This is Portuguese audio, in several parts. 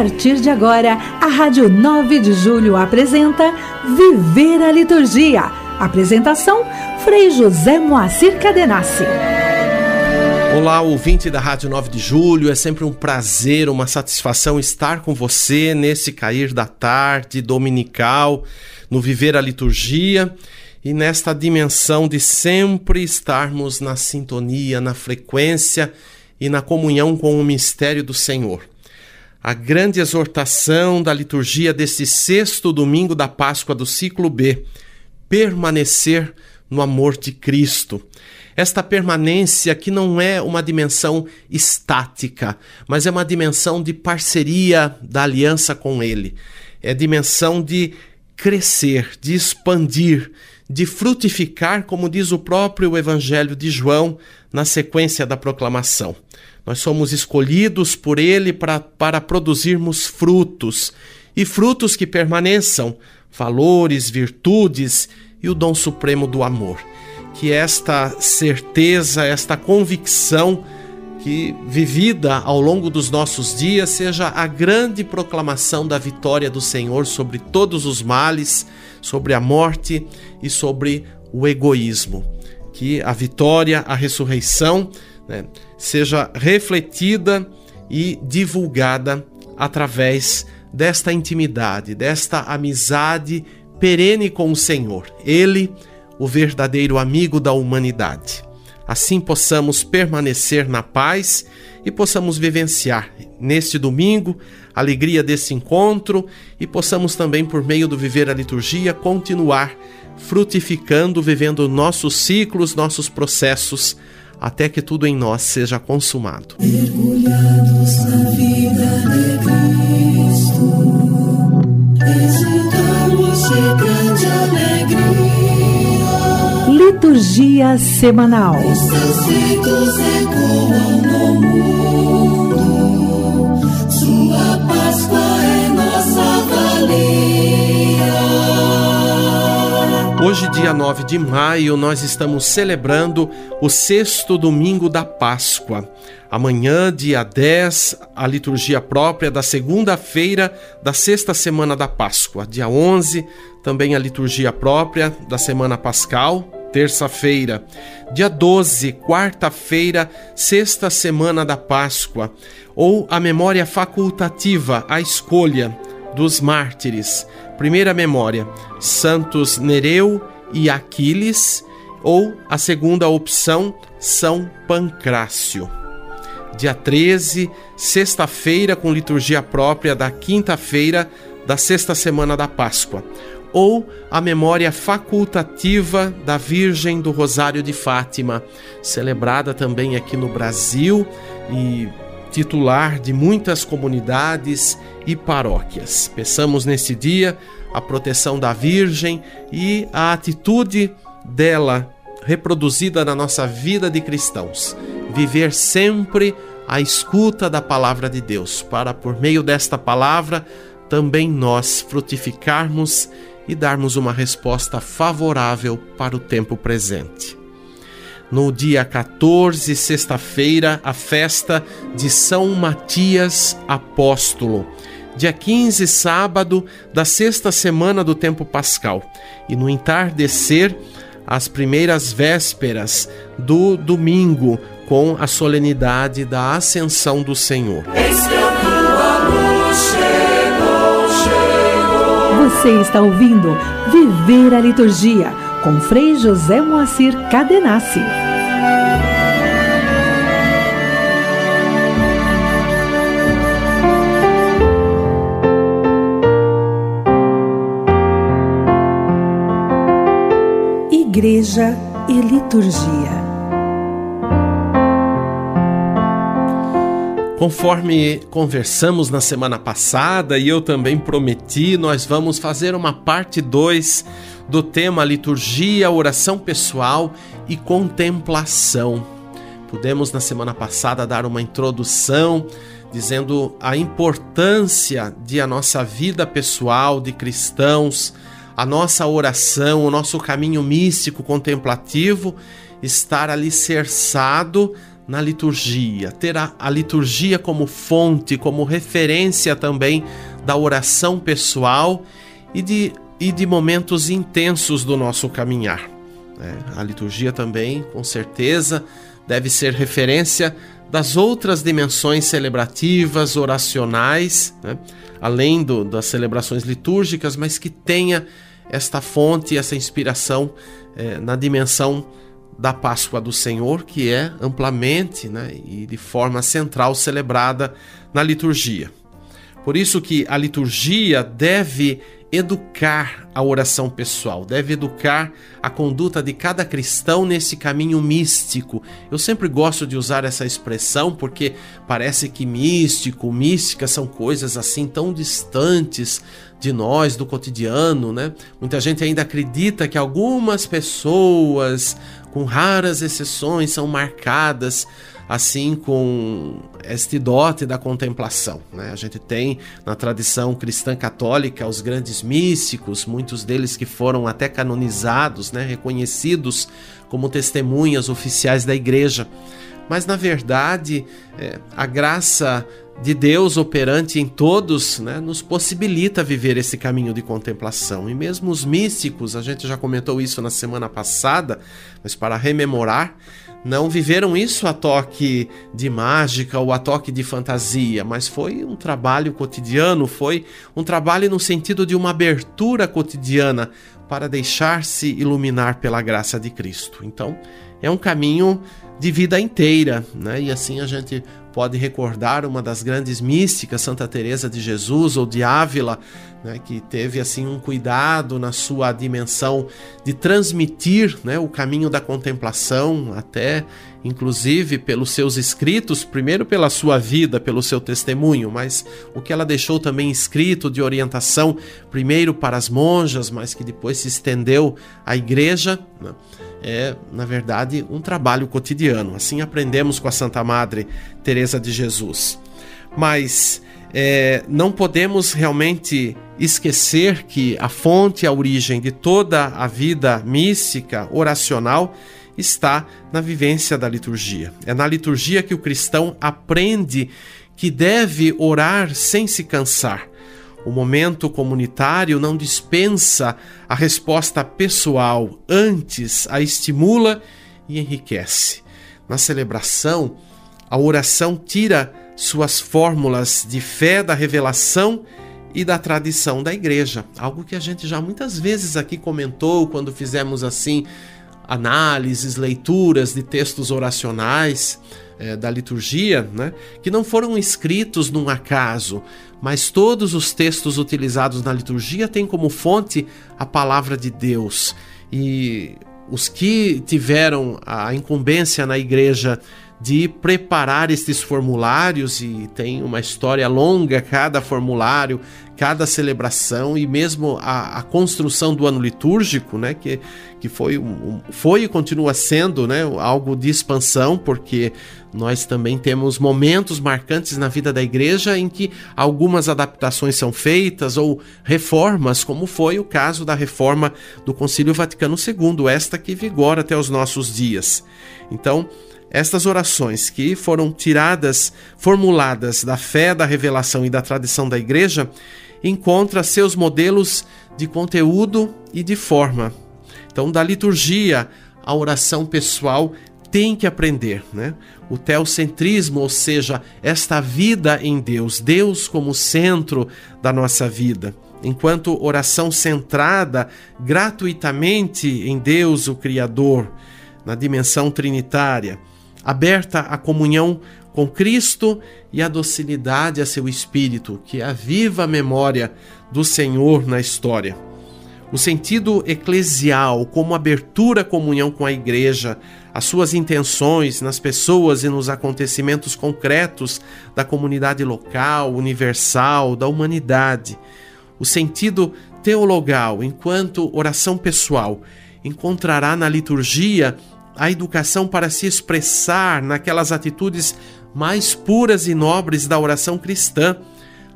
partir de agora, a Rádio 9 de Julho apresenta Viver a Liturgia. Apresentação, Frei José Moacir Cadenassi. Olá, ouvinte da Rádio 9 de Julho. É sempre um prazer, uma satisfação estar com você nesse cair da tarde dominical, no Viver a Liturgia e nesta dimensão de sempre estarmos na sintonia, na frequência e na comunhão com o mistério do Senhor. A grande exortação da liturgia desse sexto domingo da Páscoa do ciclo B, permanecer no amor de Cristo. Esta permanência que não é uma dimensão estática, mas é uma dimensão de parceria da aliança com Ele. É dimensão de crescer, de expandir, de frutificar, como diz o próprio Evangelho de João na sequência da proclamação. Nós somos escolhidos por Ele para, para produzirmos frutos, e frutos que permaneçam, valores, virtudes e o dom supremo do amor. Que esta certeza, esta convicção, que vivida ao longo dos nossos dias seja a grande proclamação da vitória do Senhor sobre todos os males, sobre a morte e sobre o egoísmo. Que a vitória, a ressurreição, né, seja refletida e divulgada através desta intimidade, desta amizade perene com o Senhor. Ele, o verdadeiro amigo da humanidade assim possamos permanecer na paz e possamos vivenciar neste domingo a alegria desse encontro e possamos também, por meio do viver a liturgia, continuar frutificando, vivendo nossos ciclos, nossos processos, até que tudo em nós seja consumado. Mergulhados na vida de Cristo, exultamos de grande alegria. Liturgia Semanal. Os seus feitos ecoam no mundo. Hoje, dia 9 de maio, nós estamos celebrando o sexto domingo da Páscoa. Amanhã, dia 10, a liturgia própria da segunda-feira da sexta semana da Páscoa. Dia 11, também a liturgia própria da semana pascal terça-feira. Dia 12, quarta-feira, sexta semana da Páscoa. Ou a memória facultativa, a escolha dos mártires. Primeira memória, Santos Nereu e Aquiles. Ou a segunda opção, São Pancrácio. Dia 13, sexta-feira, com liturgia própria da quinta-feira da sexta semana da Páscoa ou a memória facultativa da Virgem do Rosário de Fátima, celebrada também aqui no Brasil e titular de muitas comunidades e paróquias. Peçamos nesse dia a proteção da Virgem e a atitude dela reproduzida na nossa vida de cristãos. Viver sempre à escuta da palavra de Deus, para por meio desta palavra também nós frutificarmos e darmos uma resposta favorável para o tempo presente. No dia 14, sexta-feira, a festa de São Matias Apóstolo. Dia 15, sábado da sexta semana do tempo pascal. E no entardecer, as primeiras vésperas do domingo, com a solenidade da Ascensão do Senhor. Você está ouvindo Viver a Liturgia com Frei José Moacir Cadenassi. Igreja e Liturgia Conforme conversamos na semana passada e eu também prometi, nós vamos fazer uma parte 2 do tema liturgia, oração pessoal e contemplação. Pudemos na semana passada dar uma introdução dizendo a importância de a nossa vida pessoal de cristãos, a nossa oração, o nosso caminho místico contemplativo estar alicerçado na liturgia, ter a, a, liturgia como fonte, como referência também da oração pessoal e de, e de momentos intensos do nosso caminhar. É, a liturgia também, com certeza, deve ser referência das outras dimensões celebrativas, oracionais, né? além do, das celebrações litúrgicas, mas que tenha esta fonte, essa inspiração é, na dimensão da Páscoa do Senhor, que é amplamente né, e de forma central celebrada na liturgia. Por isso que a liturgia deve educar a oração pessoal, deve educar a conduta de cada cristão nesse caminho místico. Eu sempre gosto de usar essa expressão porque parece que místico, mística são coisas assim tão distantes de nós, do cotidiano, né? Muita gente ainda acredita que algumas pessoas, com raras exceções, são marcadas assim com este dote da contemplação. Né? A gente tem na tradição cristã católica os grandes místicos, muitos deles que foram até canonizados, né? reconhecidos como testemunhas oficiais da igreja. Mas na verdade, é, a graça de Deus operante em todos né, nos possibilita viver esse caminho de contemplação. E mesmo os místicos, a gente já comentou isso na semana passada, mas para rememorar, não viveram isso a toque de mágica ou a toque de fantasia, mas foi um trabalho cotidiano, foi um trabalho no sentido de uma abertura cotidiana para deixar-se iluminar pela graça de Cristo. Então, é um caminho de vida inteira, né? E assim a gente pode recordar uma das grandes místicas, Santa Teresa de Jesus ou de Ávila, né, que teve assim um cuidado na sua dimensão de transmitir né, o caminho da contemplação, até inclusive pelos seus escritos, primeiro pela sua vida, pelo seu testemunho, mas o que ela deixou também escrito de orientação, primeiro para as monjas, mas que depois se estendeu à igreja. Né, é, na verdade, um trabalho cotidiano. Assim aprendemos com a Santa Madre Teresa de Jesus. Mas é, não podemos realmente esquecer que a fonte, a origem de toda a vida mística, oracional, está na vivência da liturgia. É na liturgia que o cristão aprende que deve orar sem se cansar. O momento comunitário não dispensa a resposta pessoal, antes a estimula e enriquece. Na celebração, a oração tira suas fórmulas de fé da revelação e da tradição da igreja. Algo que a gente já muitas vezes aqui comentou quando fizemos assim análises, leituras de textos oracionais é, da liturgia, né, que não foram escritos num acaso, mas todos os textos utilizados na liturgia têm como fonte a palavra de Deus. E os que tiveram a incumbência na igreja de preparar estes formulários e tem uma história longa cada formulário, cada celebração e mesmo a, a construção do ano litúrgico, né, que, que foi, um, foi e continua sendo né, algo de expansão, porque nós também temos momentos marcantes na vida da igreja em que algumas adaptações são feitas ou reformas, como foi o caso da reforma do Concílio Vaticano II, esta que vigora até os nossos dias. Então, estas orações que foram tiradas, formuladas da fé, da revelação e da tradição da igreja, encontra seus modelos de conteúdo e de forma. Então, da liturgia, a oração pessoal tem que aprender, né? O teocentrismo, ou seja, esta vida em Deus, Deus como centro da nossa vida. Enquanto oração centrada gratuitamente em Deus, o Criador, na dimensão trinitária aberta à comunhão com Cristo e à docilidade a seu espírito, que é a viva memória do Senhor na história. O sentido eclesial, como abertura à comunhão com a igreja, as suas intenções nas pessoas e nos acontecimentos concretos da comunidade local, universal, da humanidade. O sentido teologal, enquanto oração pessoal, encontrará na liturgia a educação para se expressar naquelas atitudes mais puras e nobres da oração cristã,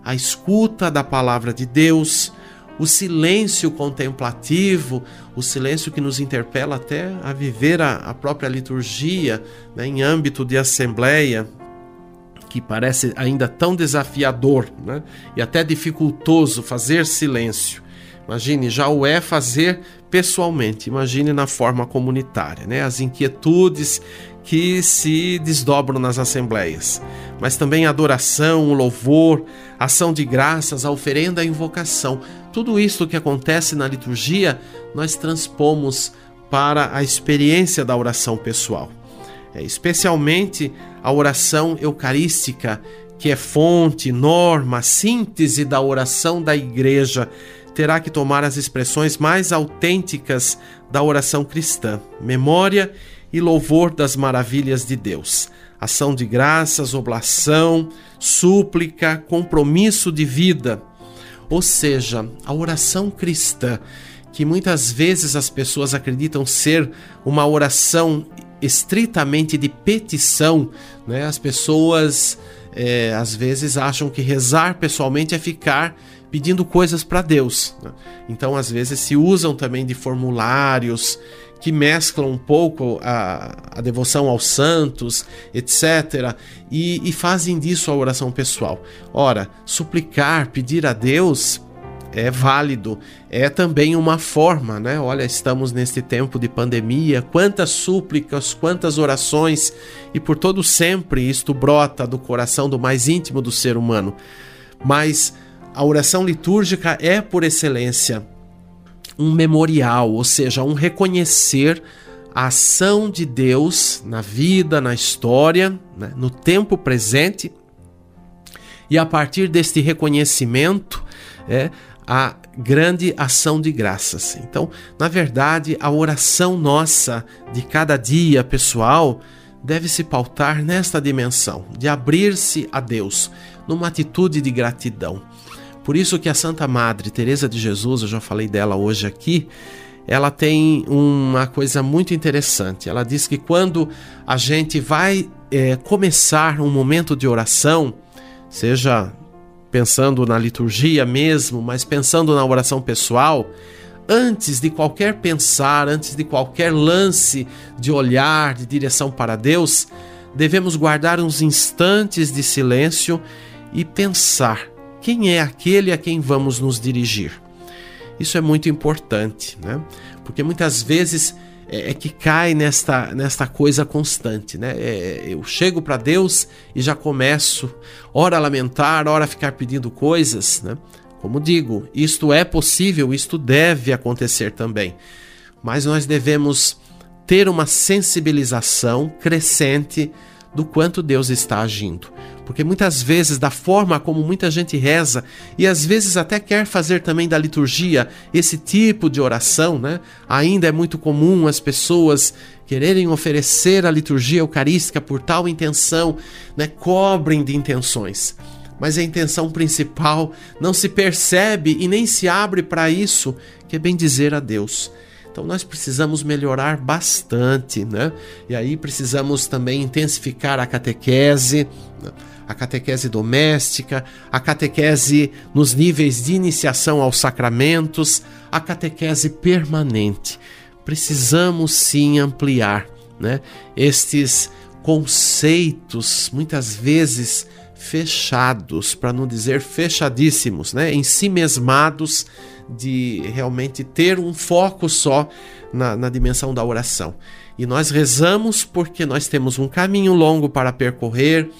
a escuta da palavra de Deus, o silêncio contemplativo, o silêncio que nos interpela até a viver a, a própria liturgia né, em âmbito de assembleia, que parece ainda tão desafiador né, e até dificultoso fazer silêncio. Imagine, já o é fazer pessoalmente, imagine na forma comunitária, né? As inquietudes que se desdobram nas assembleias, mas também a adoração, o louvor, a ação de graças, a oferenda, a invocação. Tudo isso que acontece na liturgia, nós transpomos para a experiência da oração pessoal. É, especialmente a oração eucarística, que é fonte, norma, síntese da oração da igreja, terá que tomar as expressões mais autênticas da oração cristã, memória e louvor das maravilhas de Deus, ação de graças, oblação, súplica, compromisso de vida. Ou seja, a oração cristã, que muitas vezes as pessoas acreditam ser uma oração estritamente de petição, né? As pessoas é, às vezes acham que rezar pessoalmente é ficar pedindo coisas para Deus. Né? Então, às vezes, se usam também de formulários que mesclam um pouco a, a devoção aos santos, etc., e, e fazem disso a oração pessoal. Ora, suplicar, pedir a Deus é válido, é também uma forma, né? Olha, estamos neste tempo de pandemia, quantas súplicas, quantas orações, e por todo sempre isto brota do coração do mais íntimo do ser humano. Mas a oração litúrgica é, por excelência, um memorial, ou seja, um reconhecer a ação de Deus na vida, na história, né? no tempo presente, e a partir deste reconhecimento, é, a grande ação de graças. Então, na verdade, a oração nossa de cada dia pessoal deve se pautar nesta dimensão de abrir-se a Deus numa atitude de gratidão. Por isso que a Santa Madre Teresa de Jesus, eu já falei dela hoje aqui, ela tem uma coisa muito interessante. Ela diz que quando a gente vai é, começar um momento de oração, seja pensando na liturgia mesmo, mas pensando na oração pessoal, antes de qualquer pensar, antes de qualquer lance de olhar, de direção para Deus, devemos guardar uns instantes de silêncio e pensar quem é aquele a quem vamos nos dirigir. Isso é muito importante, né? Porque muitas vezes é, é que cai nesta, nesta coisa constante, né? É, eu chego para Deus e já começo, ora a lamentar, ora a ficar pedindo coisas, né? Como digo, isto é possível, isto deve acontecer também, mas nós devemos ter uma sensibilização crescente do quanto Deus está agindo. Porque muitas vezes, da forma como muita gente reza, e às vezes até quer fazer também da liturgia esse tipo de oração, né? Ainda é muito comum as pessoas quererem oferecer a liturgia eucarística por tal intenção, né? Cobrem de intenções. Mas a intenção principal não se percebe e nem se abre para isso, que é bem dizer a Deus. Então nós precisamos melhorar bastante, né? E aí precisamos também intensificar a catequese, né? a catequese doméstica, a catequese nos níveis de iniciação aos sacramentos, a catequese permanente. Precisamos sim ampliar, né? Estes conceitos muitas vezes fechados, para não dizer fechadíssimos, né? em si mesmados de realmente ter um foco só na, na dimensão da oração. E nós rezamos porque nós temos um caminho longo para percorrer,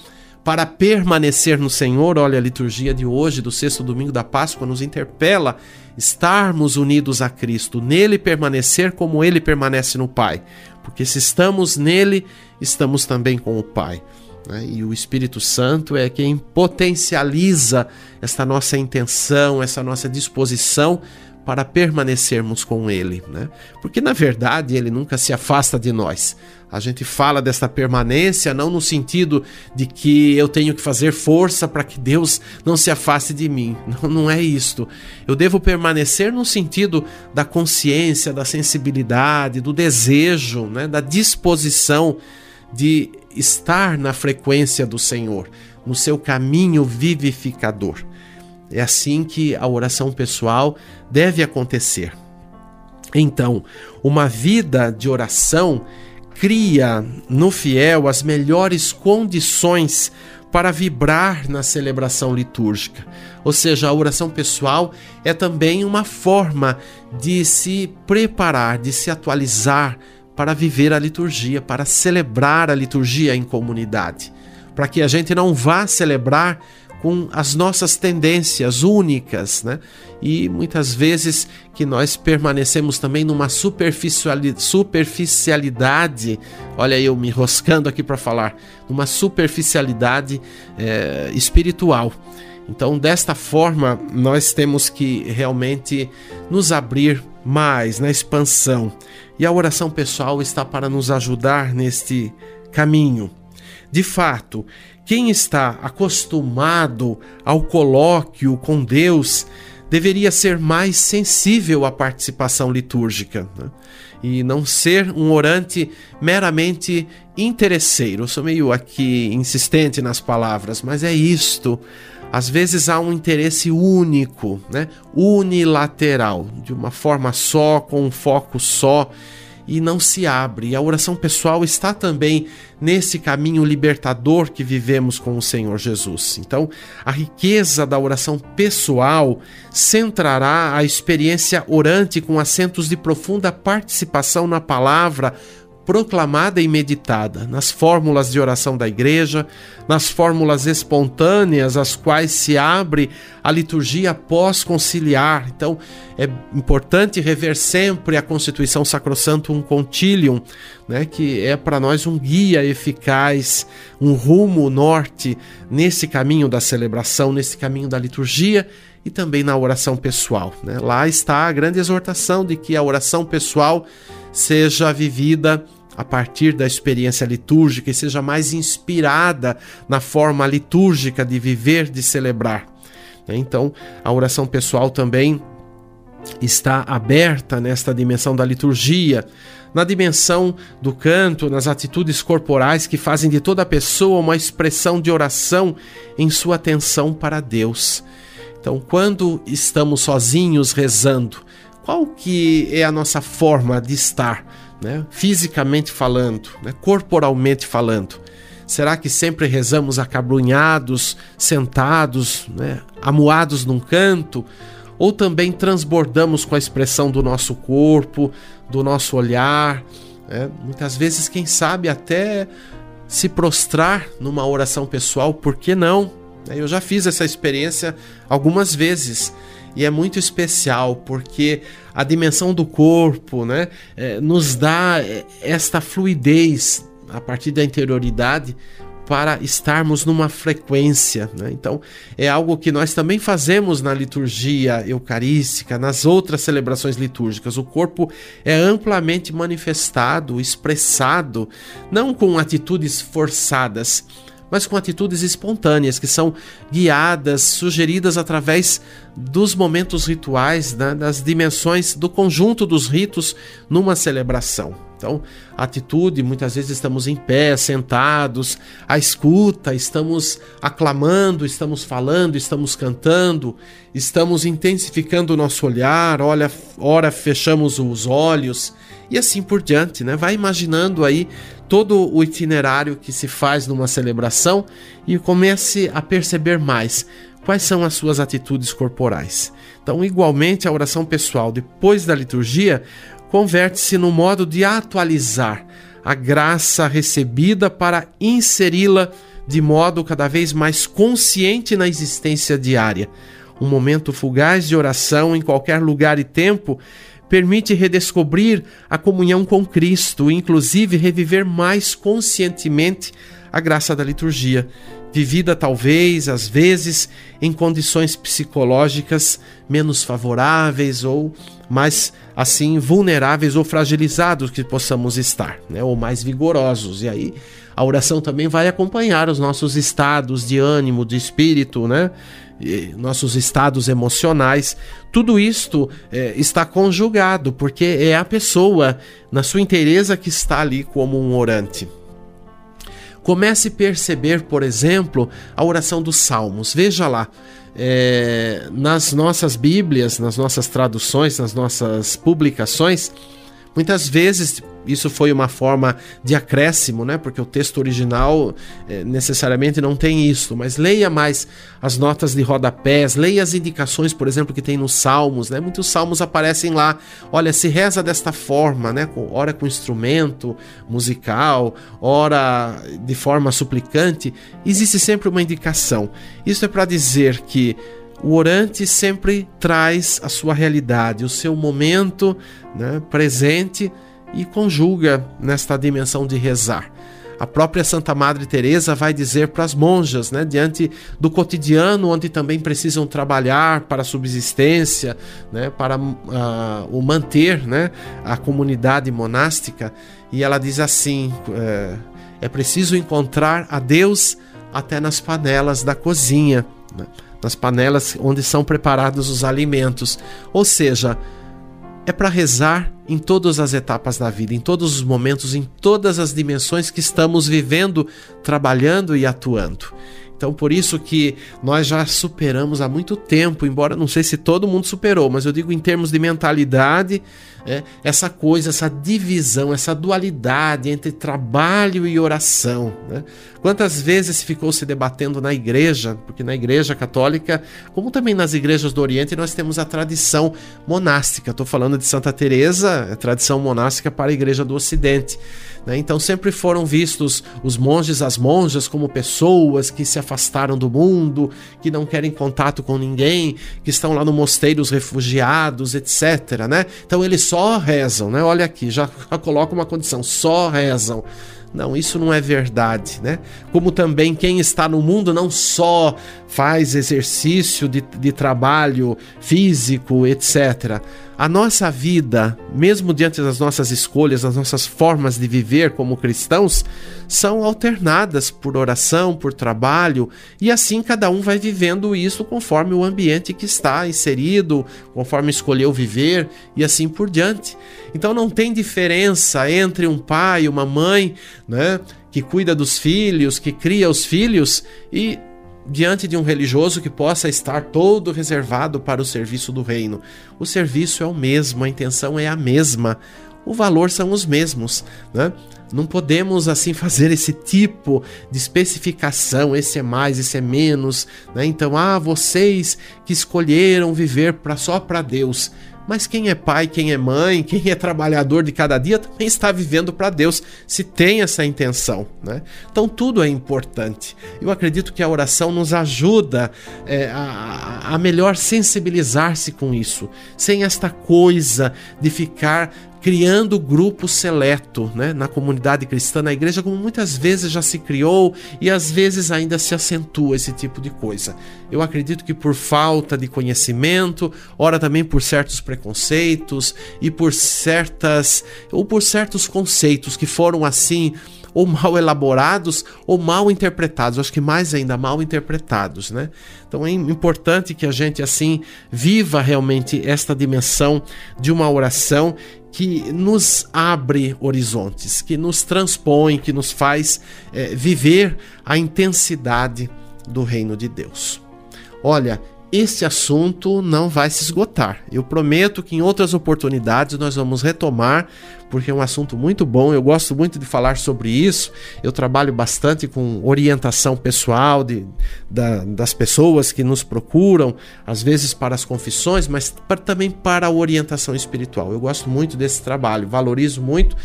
para permanecer no Senhor. Olha, a liturgia de hoje, do sexto domingo da Páscoa, nos interpela estarmos unidos a Cristo, nele permanecer como ele permanece no Pai. Porque se estamos nele, estamos também com o Pai. Né? E o Espírito Santo é quem potencializa esta nossa intenção, essa nossa disposição para permanecermos com Ele, né? Porque na verdade Ele nunca se afasta de nós. A gente fala desta permanência não no sentido de que eu tenho que fazer força para que Deus não se afaste de mim. Não, não é isto. Eu devo permanecer no sentido da consciência, da sensibilidade, do desejo, né? da disposição de estar na frequência do Senhor, no seu caminho vivificador. É assim que a oração pessoal deve acontecer. Então, uma vida de oração cria no fiel as melhores condições para vibrar na celebração litúrgica. Ou seja, a oração pessoal é também uma forma de se preparar, de se atualizar para viver a liturgia, para celebrar a liturgia em comunidade. Para que a gente não vá celebrar com as nossas tendências únicas, né? E muitas vezes que nós permanecemos também numa superficialidade, olha eu me enroscando aqui para falar, numa superficialidade é, espiritual. Então, desta forma, nós temos que realmente nos abrir mais na expansão. E a oração pessoal está para nos ajudar neste caminho. De fato, quem está acostumado ao colóquio com Deus deveria ser mais sensível à participação litúrgica né? e não ser um orante meramente interesseiro. Eu sou meio aqui insistente nas palavras, mas é isto. Às vezes há um interesse único, né? unilateral, de uma forma só, com um foco só e não se abre. E a oração pessoal está também nesse caminho libertador que vivemos com o Senhor Jesus. Então, a riqueza da oração pessoal centrará a experiência orante com acentos de profunda participação na palavra, proclamada e meditada, nas fórmulas de oração da igreja, nas fórmulas espontâneas às quais se abre a liturgia pós-conciliar. Então, é importante rever sempre a Constituição Sacrosantum Concilium, né, que é para nós um guia eficaz, um rumo norte nesse caminho da celebração, nesse caminho da liturgia e também na oração pessoal. Né? Lá está a grande exortação de que a oração pessoal seja vivida a partir da experiência litúrgica e seja mais inspirada na forma litúrgica de viver, de celebrar. Então, a oração pessoal também está aberta nesta dimensão da liturgia, na dimensão do canto, nas atitudes corporais que fazem de toda pessoa uma expressão de oração em sua atenção para Deus. Então, quando estamos sozinhos rezando, qual que é a nossa forma de estar? Né? fisicamente falando, né? corporalmente falando? Será que sempre rezamos acabrunhados, sentados, né? amuados num canto? Ou também transbordamos com a expressão do nosso corpo, do nosso olhar? Né? Muitas vezes, quem sabe, até se prostrar numa oração pessoal, por que não? Eu já fiz essa experiência algumas vezes e é muito especial porque a dimensão do corpo né, é, nos dá é, esta fluidez a partir da interioridade para estarmos numa frequência. Né? Então, é algo que nós também fazemos na liturgia eucarística, nas outras celebrações litúrgicas. O corpo é amplamente manifestado, expressado, não com atitudes forçadas, mas com atitudes espontâneas, que são guiadas, sugeridas através dos momentos rituais, né, das dimensões do conjunto dos ritos numa celebração. Então, atitude, muitas vezes estamos em pé, sentados, a escuta, estamos aclamando, estamos falando, estamos cantando, estamos intensificando o nosso olhar, olha, ora fechamos os olhos e assim por diante, né? Vai imaginando aí todo o itinerário que se faz numa celebração e comece a perceber mais quais são as suas atitudes corporais. Então, igualmente, a oração pessoal depois da liturgia converte-se no modo de atualizar a graça recebida para inseri-la de modo cada vez mais consciente na existência diária. Um momento fugaz de oração em qualquer lugar e tempo permite redescobrir a comunhão com Cristo, inclusive reviver mais conscientemente a graça da liturgia, vivida talvez, às vezes, em condições psicológicas menos favoráveis ou mais assim vulneráveis ou fragilizados que possamos estar, né? ou mais vigorosos. E aí a oração também vai acompanhar os nossos estados de ânimo, de espírito, né? Nossos estados emocionais, tudo isto é, está conjugado, porque é a pessoa, na sua inteireza, que está ali como um orante. Comece a perceber, por exemplo, a oração dos salmos. Veja lá, é, nas nossas Bíblias, nas nossas traduções, nas nossas publicações, muitas vezes isso foi uma forma de acréscimo, né? Porque o texto original é, necessariamente não tem isso. Mas leia mais as notas de rodapés, leia as indicações, por exemplo, que tem nos salmos, né? Muitos salmos aparecem lá. Olha, se reza desta forma, né? Ora com instrumento musical, ora de forma suplicante. Existe sempre uma indicação. Isso é para dizer que o orante sempre traz a sua realidade, o seu momento né, presente e conjuga nesta dimensão de rezar. A própria Santa Madre Teresa vai dizer para as monjas, né, diante do cotidiano onde também precisam trabalhar para a subsistência, né, para uh, o manter, né, a comunidade monástica, e ela diz assim: é, é preciso encontrar a Deus até nas panelas da cozinha, né, nas panelas onde são preparados os alimentos. Ou seja, é para rezar em todas as etapas da vida, em todos os momentos, em todas as dimensões que estamos vivendo, trabalhando e atuando. Então, por isso que nós já superamos há muito tempo, embora não sei se todo mundo superou, mas eu digo em termos de mentalidade, é, essa coisa, essa divisão, essa dualidade entre trabalho e oração. Né? Quantas vezes ficou se debatendo na igreja, porque na igreja católica, como também nas igrejas do Oriente, nós temos a tradição monástica. Estou falando de Santa Teresa, é tradição monástica para a igreja do Ocidente. Né? Então sempre foram vistos os monges, as monjas, como pessoas que se afastaram do mundo, que não querem contato com ninguém, que estão lá no mosteiro, os refugiados, etc. Né? Então eles só rezam, né? Olha aqui, já coloca uma condição, só rezam. Não, isso não é verdade, né? Como também quem está no mundo não só faz exercício de, de trabalho físico, etc. A nossa vida, mesmo diante das nossas escolhas, das nossas formas de viver como cristãos, são alternadas por oração, por trabalho, e assim cada um vai vivendo isso conforme o ambiente que está inserido, conforme escolheu viver e assim por diante. Então não tem diferença entre um pai e uma mãe, né, que cuida dos filhos, que cria os filhos e diante de um religioso que possa estar todo reservado para o serviço do reino. O serviço é o mesmo, a intenção é a mesma, o valor são os mesmos, né? Não podemos assim fazer esse tipo de especificação, esse é mais, esse é menos, né? Então, ah, vocês que escolheram viver para só para Deus, mas quem é pai, quem é mãe, quem é trabalhador de cada dia também está vivendo para Deus, se tem essa intenção. Né? Então tudo é importante. Eu acredito que a oração nos ajuda é, a, a melhor sensibilizar-se com isso, sem esta coisa de ficar criando grupo seleto né, na comunidade cristã, na igreja, como muitas vezes já se criou e às vezes ainda se acentua esse tipo de coisa. Eu acredito que por falta de conhecimento, ora também por certos preconceitos e por certas ou por certos conceitos que foram assim ou mal elaborados ou mal interpretados. Acho que mais ainda mal interpretados, né? Então é importante que a gente assim viva realmente esta dimensão de uma oração que nos abre horizontes, que nos transpõe, que nos faz é, viver a intensidade do reino de Deus. Olha, este assunto não vai se esgotar. Eu prometo que em outras oportunidades nós vamos retomar, porque é um assunto muito bom. Eu gosto muito de falar sobre isso. Eu trabalho bastante com orientação pessoal de, da, das pessoas que nos procuram, às vezes para as confissões, mas para, também para a orientação espiritual. Eu gosto muito desse trabalho, valorizo muito,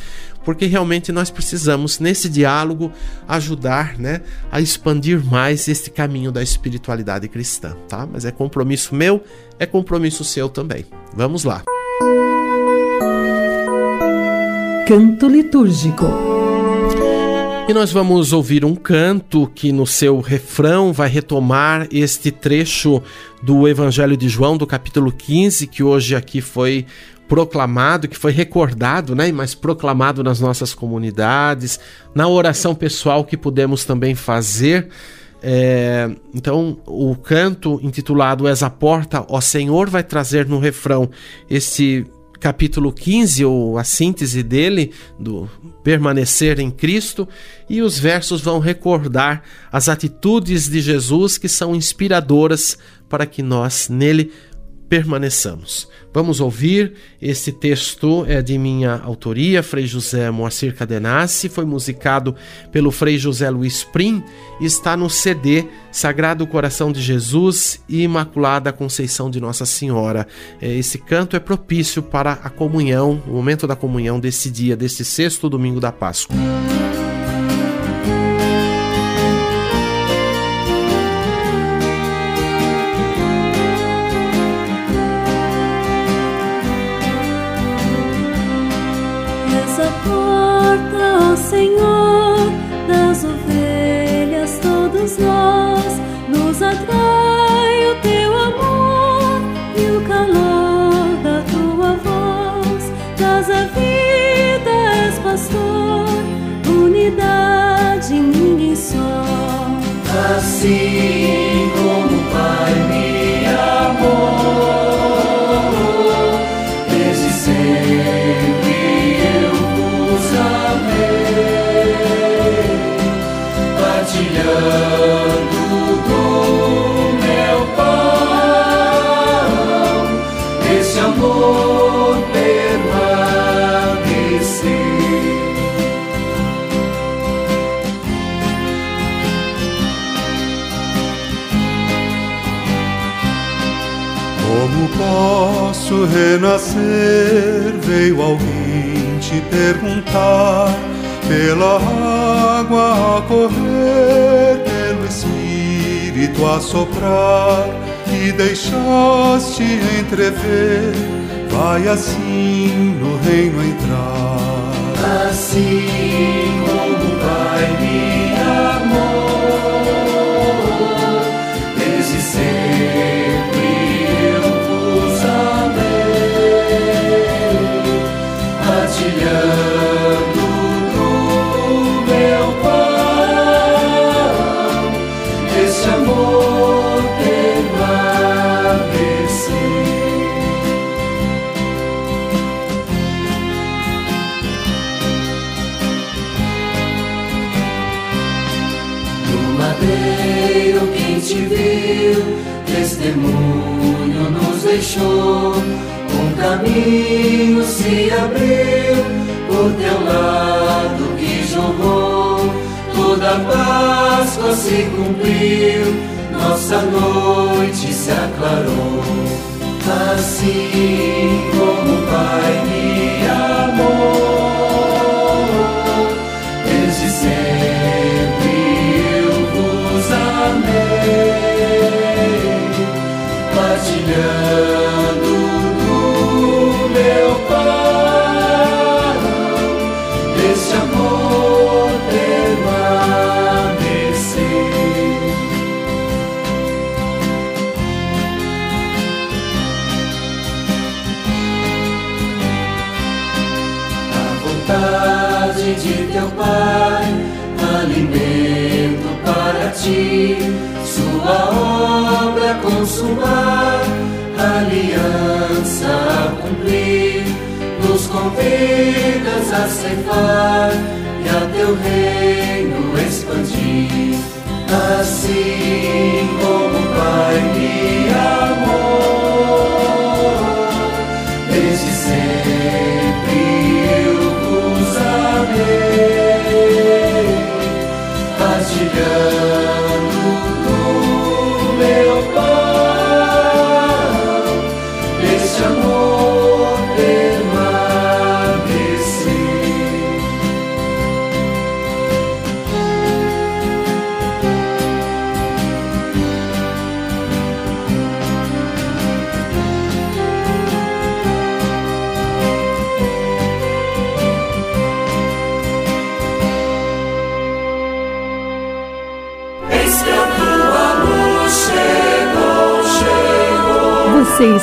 porque realmente nós precisamos, nesse diálogo, ajudar né, a expandir mais este caminho da espiritualidade cristã. Tá? Mas é compromisso meu, é compromisso seu também. Vamos lá. Canto litúrgico. E nós vamos ouvir um canto que no seu refrão vai retomar este trecho do Evangelho de João, do capítulo 15, que hoje aqui foi proclamado, que foi recordado, né, mas proclamado nas nossas comunidades, na oração pessoal que pudemos também fazer. É, então, o canto intitulado És a Porta, ó Senhor, vai trazer no refrão esse capítulo 15, ou a síntese dele, do permanecer em Cristo, e os versos vão recordar as atitudes de Jesus que são inspiradoras para que nós nele permaneçamos. Vamos ouvir esse texto é de minha autoria, Frei José Moacir Cadenassi, foi musicado pelo Frei José Luiz Prim está no CD Sagrado Coração de Jesus e Imaculada Conceição de Nossa Senhora. É, esse canto é propício para a comunhão, o momento da comunhão desse dia, desse sexto domingo da Páscoa. Renascer? Veio alguém te perguntar. Pela água a correr, pelo Espírito a soprar, e deixaste entrever. Vai assim no reino entrar. Assim como convidas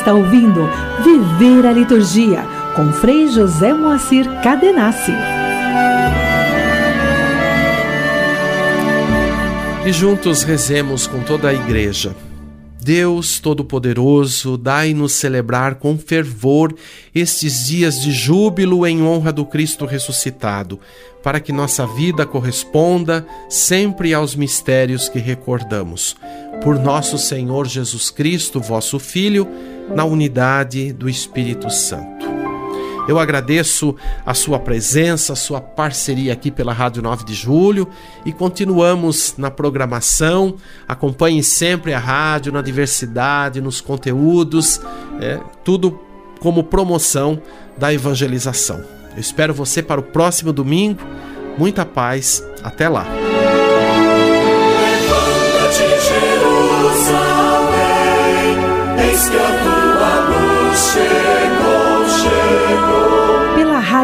está ouvindo Viver a Liturgia com Frei José Moacir Cadenassi. E juntos rezemos com toda a igreja. Deus Todo-Poderoso, dai-nos celebrar com fervor estes dias de júbilo em honra do Cristo ressuscitado, para que nossa vida corresponda sempre aos mistérios que recordamos. Por nosso Senhor Jesus Cristo, vosso Filho, na unidade do Espírito Santo. Eu agradeço a sua presença, a sua parceria aqui pela Rádio 9 de Julho e continuamos na programação. Acompanhe sempre a rádio na diversidade, nos conteúdos, é, tudo como promoção da evangelização. Eu espero você para o próximo domingo. Muita paz. Até lá.